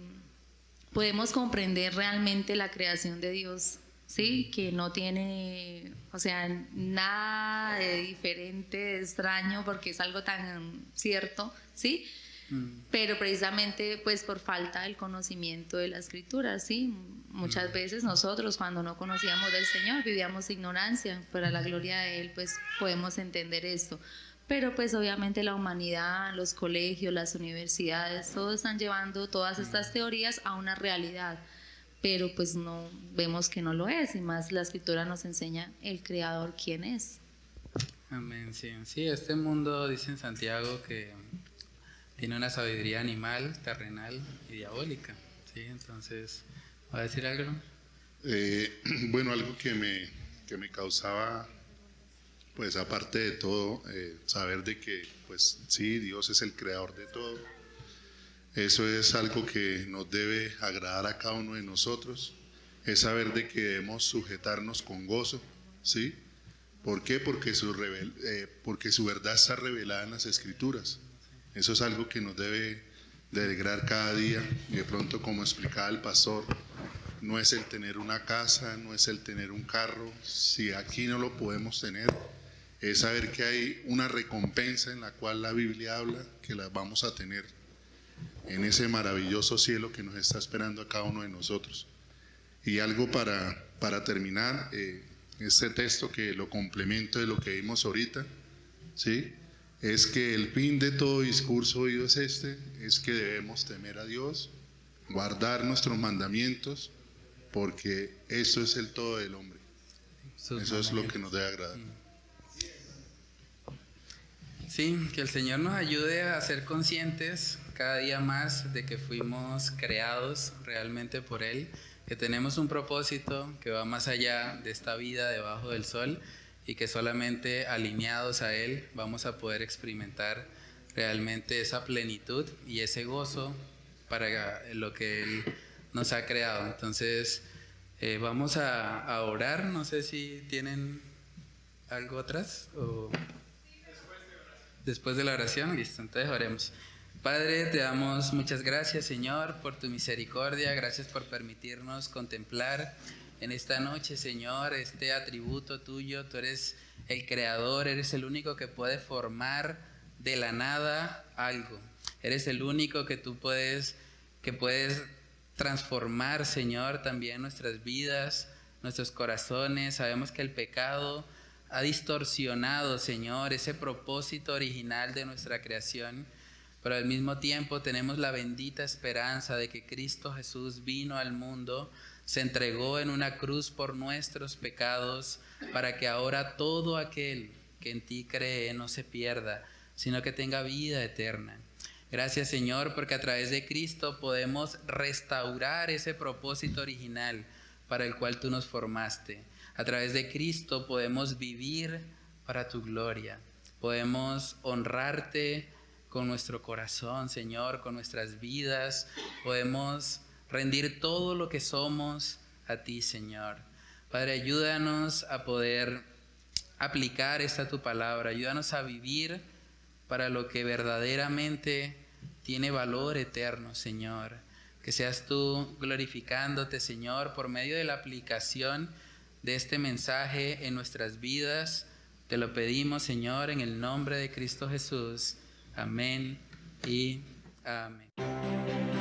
podemos comprender realmente la creación de Dios, ¿sí? Que no tiene, o sea, nada de diferente, de extraño, porque es algo tan cierto, ¿sí? Pero precisamente pues por falta del conocimiento de la escritura, ¿sí? Muchas veces nosotros cuando no conocíamos del Señor vivíamos ignorancia, pero a la gloria de Él pues podemos entender esto. pero pues obviamente la humanidad, los colegios, las universidades, todos están llevando todas estas teorías a una realidad, pero pues no vemos que no lo es y más la escritura nos enseña el creador quién es. Amén, sí, sí, este mundo dice en Santiago que tiene una sabiduría animal, terrenal y diabólica, sí, entonces, ¿va a decir algo? Eh, bueno, algo que me, que me causaba pues aparte de todo, eh, saber de que, pues sí, Dios es el creador de todo. Eso es algo que nos debe agradar a cada uno de nosotros. Es saber de que debemos sujetarnos con gozo, ¿sí? ¿Por qué? Porque su, eh, porque su verdad está revelada en las escrituras. Eso es algo que nos debe de alegrar cada día. Y de pronto, como explicaba el pastor, no es el tener una casa, no es el tener un carro. Si aquí no lo podemos tener, es saber que hay una recompensa en la cual la Biblia habla que la vamos a tener en ese maravilloso cielo que nos está esperando a cada uno de nosotros. Y algo para, para terminar, eh, este texto que lo complemento de lo que vimos ahorita, ¿sí? es que el fin de todo discurso oído es este, es que debemos temer a Dios, guardar nuestros mandamientos, porque eso es el todo del hombre. Eso es lo que nos debe agradar. Sí, que el Señor nos ayude a ser conscientes cada día más de que fuimos creados realmente por Él, que tenemos un propósito que va más allá de esta vida debajo del sol y que solamente alineados a Él vamos a poder experimentar realmente esa plenitud y ese gozo para lo que Él nos ha creado. Entonces, eh, vamos a, a, orar, no sé si tienen algo atrás o después de la oración, listo, entonces oremos. Padre, te damos muchas gracias, Señor, por tu misericordia, gracias por permitirnos contemplar en esta noche, Señor, este atributo tuyo. Tú eres el creador, eres el único que puede formar de la nada algo. Eres el único que tú puedes, que puedes transformar, Señor, también nuestras vidas, nuestros corazones. Sabemos que el pecado ha distorsionado, Señor, ese propósito original de nuestra creación, pero al mismo tiempo tenemos la bendita esperanza de que Cristo Jesús vino al mundo, se entregó en una cruz por nuestros pecados, para que ahora todo aquel que en ti cree no se pierda, sino que tenga vida eterna. Gracias Señor, porque a través de Cristo podemos restaurar ese propósito original para el cual tú nos formaste. A través de Cristo podemos vivir para tu gloria. Podemos honrarte con nuestro corazón, Señor, con nuestras vidas. Podemos rendir todo lo que somos a ti, Señor. Padre, ayúdanos a poder aplicar esta tu palabra. Ayúdanos a vivir para lo que verdaderamente tiene valor eterno, Señor. Que seas tú glorificándote, Señor, por medio de la aplicación de este mensaje en nuestras vidas. Te lo pedimos, Señor, en el nombre de Cristo Jesús. Amén y amén.